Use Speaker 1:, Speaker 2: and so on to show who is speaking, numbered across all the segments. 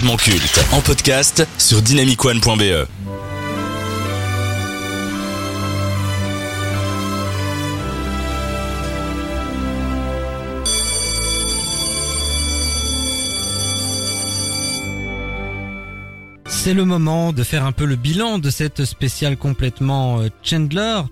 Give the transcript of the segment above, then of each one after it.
Speaker 1: culte en podcast sur dynamicone.be.
Speaker 2: C'est le moment de faire un peu le bilan de cette spéciale complètement euh, Chandler.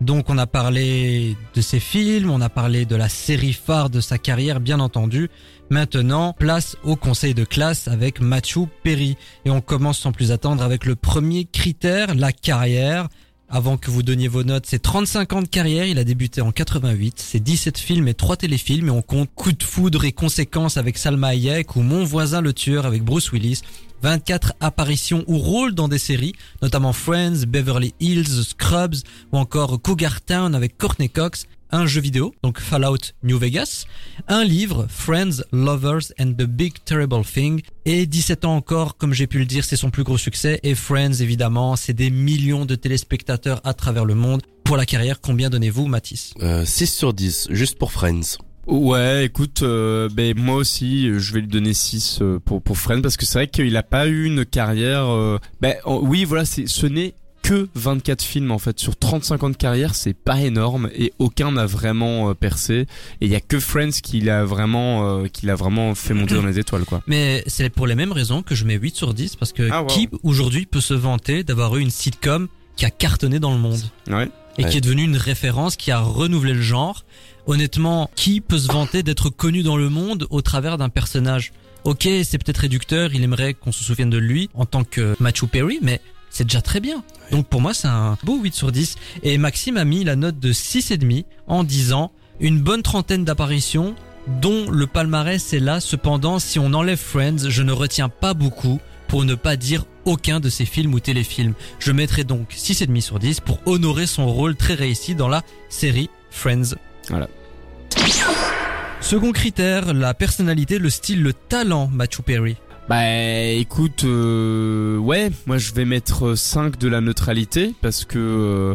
Speaker 2: Donc on a parlé de ses films, on a parlé de la série phare de sa carrière bien entendu. Maintenant, place au conseil de classe avec Matthew Perry. Et on commence sans plus attendre avec le premier critère, la carrière. Avant que vous donniez vos notes, c'est 35 ans de carrière, il a débuté en 88, c'est 17 films et 3 téléfilms et on compte Coup de foudre et conséquences avec Salma Hayek ou Mon voisin le tueur avec Bruce Willis. 24 apparitions ou rôles dans des séries, notamment Friends, Beverly Hills, Scrubs ou encore Cougar Town avec Courtney Cox, un jeu vidéo, donc Fallout New Vegas, un livre, Friends, Lovers and the Big Terrible Thing, et 17 ans encore, comme j'ai pu le dire, c'est son plus gros succès, et Friends évidemment, c'est des millions de téléspectateurs à travers le monde. Pour la carrière, combien donnez-vous, Mathis?
Speaker 3: Euh, 6 sur 10, juste pour Friends.
Speaker 4: Ouais, écoute, euh, ben moi aussi, je vais lui donner 6 euh, pour pour Friends parce que c'est vrai qu'il a pas eu une carrière. Euh, ben oui, voilà, c'est ce n'est que 24 films en fait sur 35 ans de carrière, c'est pas énorme et aucun n'a vraiment percé. Et il y a que Friends qui l'a vraiment qui l'a vraiment fait monter dans les étoiles quoi.
Speaker 2: Mais c'est pour les mêmes raisons que je mets 8 sur 10 parce que
Speaker 4: Ah, wow.
Speaker 2: qui aujourd'hui peut se vanter d'avoir eu une sitcom qui a cartonné dans le monde
Speaker 4: Ouais.
Speaker 2: et
Speaker 3: Ouais.
Speaker 2: qui est devenue une référence qui a renouvelé le genre? Honnêtement, qui peut se vanter d'être connu dans le monde au travers d'un personnage? Ok, c'est peut-être réducteur, il aimerait qu'on se souvienne de lui en tant que Matthew Perry, mais c'est déjà très bien. Donc pour moi, c'est un beau 8 sur 10. Et Maxime a mis la note de 6,5 en disant une bonne trentaine d'apparitions dont le palmarès est là. Cependant, si on enlève Friends, je ne retiens pas beaucoup pour ne pas dire aucun de ses films ou téléfilms. Je mettrai donc 6,5 sur 10 pour honorer son rôle très réussi dans la série Friends.
Speaker 4: Voilà.
Speaker 2: Second critère, la personnalité, le style, le talent, Matthew Perry.
Speaker 4: Bah écoute, euh, ouais, moi je vais mettre 5 de la neutralité parce que euh,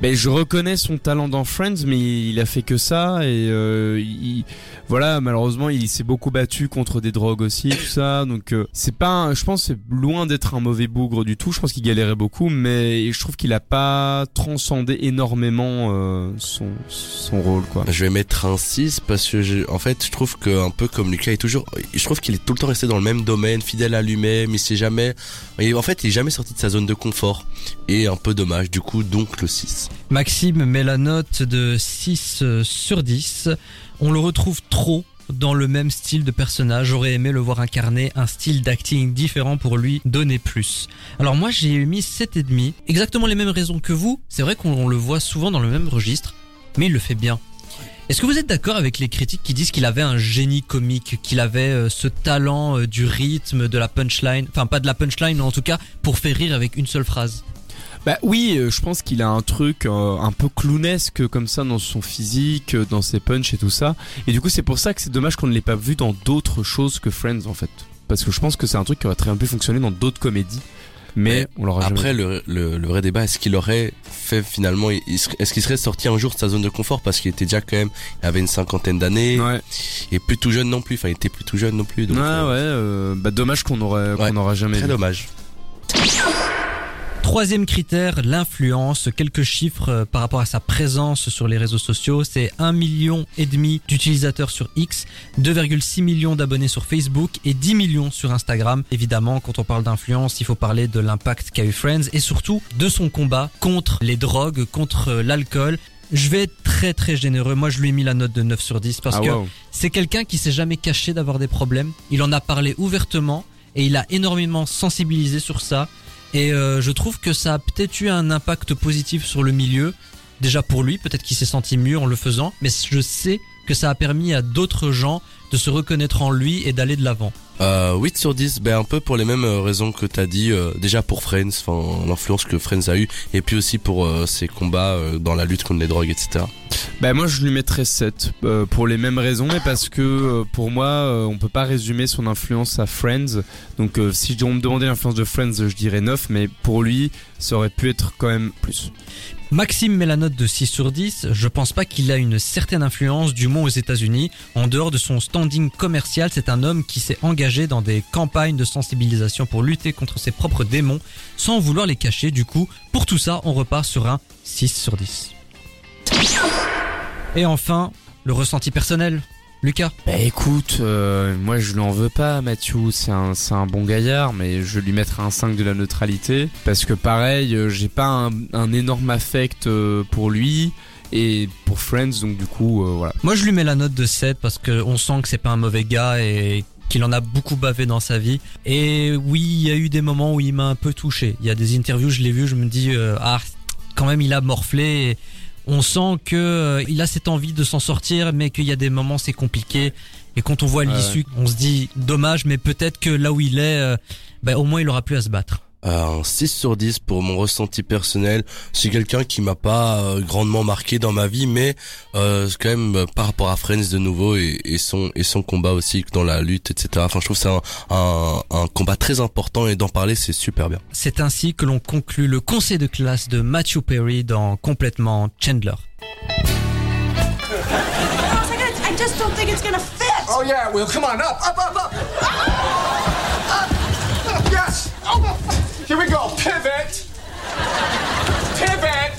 Speaker 4: ben, je reconnais son talent dans Friends, mais il a fait que ça et euh, il, voilà malheureusement il s'est beaucoup battu contre des drogues aussi tout ça, donc euh, c'est pas, je pense c'est loin d'être un mauvais bougre du tout. Je pense qu'il galérait beaucoup, mais je trouve qu'il a pas transcendé énormément euh, son son rôle quoi.
Speaker 3: Je vais mettre un 6 parce que je, en fait je trouve que un peu comme Lucas est toujours je trouve qu'il est tout le temps resté dans le même domaine, fidèle à lui-même, il s'est jamais en fait il est jamais sorti de sa zone de confort et un peu dommage du coup donc le 6.
Speaker 2: Maxime met la note de 6 sur 10. On le retrouve trop dans le même style de personnage. J'aurais aimé le voir incarner un style d'acting différent pour lui donner plus. Alors moi j'ai mis 7,5. Exactement les mêmes raisons que vous. C'est vrai qu'on le voit souvent dans le même registre, mais il le fait bien. Est-ce que vous êtes d'accord avec les critiques qui disent qu'il avait un génie comique, qu'il avait euh, ce talent euh, du rythme, de la punchline, enfin pas de la punchline, en tout cas pour faire rire avec une seule phrase?
Speaker 4: Bah oui, euh, je pense qu'il a un truc euh, un peu clownesque comme ça dans son physique, euh, dans ses punchs et tout ça. Et du coup, c'est pour ça que c'est dommage qu'on ne l'ait pas vu dans d'autres choses que Friends en fait. Parce que je pense que c'est un truc qui aurait très bien pu fonctionner dans d'autres comédies. Mais
Speaker 3: Mais
Speaker 4: on l'aura jamais
Speaker 3: Après le, le, le vrai débat est-ce qu'il aurait fait finalement est-ce qu'il serait sorti un jour de sa zone de confort? Parce qu'il était déjà quand même il avait une cinquantaine d'années
Speaker 4: Ouais,
Speaker 3: et plus tout jeune non plus enfin il était plus tout jeune non plus donc
Speaker 4: ouais,
Speaker 3: euh,
Speaker 4: ouais. euh, bah dommage qu'on aurait,
Speaker 3: Ouais.
Speaker 4: qu'on aura jamais
Speaker 3: très
Speaker 4: vu.
Speaker 3: dommage.
Speaker 2: Troisième critère, l'influence. Quelques chiffres euh, par rapport à sa présence sur les réseaux sociaux. C'est 1 million et demi d'utilisateurs sur X, 2,6 millions d'abonnés sur Facebook et 10 millions sur Instagram. Évidemment, quand on parle d'influence, il faut parler de l'impact qu'a eu Friends et surtout de son combat contre les drogues, contre euh, l'alcool. Je vais être très très généreux. Moi, je lui ai mis la note de 9 sur 10 parce
Speaker 4: Ah,
Speaker 2: que c'est quelqu'un qui s'est jamais caché d'avoir des problèmes. Il en a parlé ouvertement et il a énormément sensibilisé sur ça. Et euh, je trouve que ça a peut-être eu un impact positif sur le milieu. Déjà pour lui, peut-être qu'il s'est senti mieux en le faisant, mais je sais que ça a permis à d'autres gens de se reconnaître en lui et d'aller de l'avant.
Speaker 3: Euh, 8 sur 10, ben un peu pour les mêmes euh, raisons que t'as dit, euh, déjà pour Friends, l'influence que Friends a eu, et puis aussi pour euh, ses combats dans la lutte contre les drogues, etc.
Speaker 4: Bah moi je lui mettrais 7 euh, pour les mêmes raisons mais parce que pour moi euh, on peut pas résumer son influence à Friends donc si on me demandait l'influence de Friends je dirais 9 mais pour lui ça aurait pu être quand même plus.
Speaker 2: Maxime met la note de 6 sur 10. Je pense pas qu'il a une certaine influence, du moins aux États-Unis. En dehors de son standing commercial, c'est un homme qui s'est engagé dans des campagnes de sensibilisation pour lutter contre ses propres démons sans vouloir les cacher. Du coup, pour tout ça, on repart sur un 6 sur 10. Et enfin, le ressenti personnel. Lucas
Speaker 4: Bah écoute, euh, moi je lui en veux pas, Mathieu, c'est un, bon gaillard, mais je vais lui mettre un 5 de la neutralité, parce que pareil, euh, j'ai pas un, un énorme affect euh, pour lui, et pour Friends, donc du coup, euh, voilà.
Speaker 2: Moi, je lui mets la note de 7 parce que on sent que c'est pas un mauvais gars et qu'il en a beaucoup bavé dans sa vie. Et oui, il y a eu des moments où il m'a un peu touché. Il y a des interviews, je l'ai vu, je me dis euh, ah, quand même il a morflé. On sent que euh, il a cette envie de s'en sortir, mais qu'il y a des moments c'est compliqué. Et quand on voit l'issue, on se dit dommage, mais peut-être que là où il est, euh, ben, au moins il aura plus à se battre.
Speaker 3: Euh, un 6 sur 10 pour mon ressenti personnel. C'est quelqu'un qui m'a pas euh, grandement marqué dans ma vie, mais euh, c'est quand même euh, par rapport à Friends de nouveau et, et son et son combat aussi dans la lutte, etc. Enfin, je trouve que c'est un, un, un combat très important et d'en parler c'est super bien.
Speaker 2: C'est ainsi que l'on conclut le conseil de classe de Matthew Perry dans Complètement Chandler.
Speaker 5: I just don't think it's gonna fit.
Speaker 6: Oh yeah, well come on, up, up, up, up. Up. Yes. Oh. Here we go. Pivot. Pivot.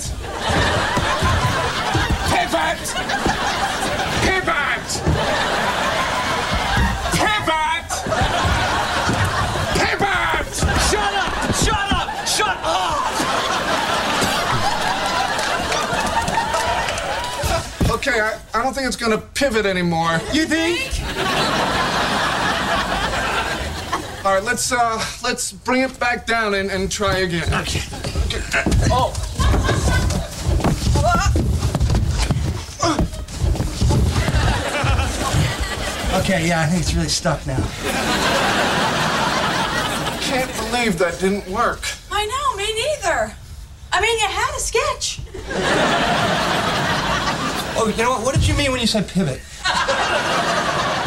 Speaker 6: Pivot. Pivot. Pivot. Pivot. Shut up. Shut up. Shut up. Okay, I, I don't think it's gonna pivot anymore. You think? All right, let's uh let's bring it back down and, and try again. Okay. Oh.
Speaker 7: Okay, yeah, I think it's really stuck now.
Speaker 6: Can't believe that didn't work.
Speaker 5: I know, me neither. I mean, you had a sketch.
Speaker 7: Oh, you know what? What did you mean when you said pivot?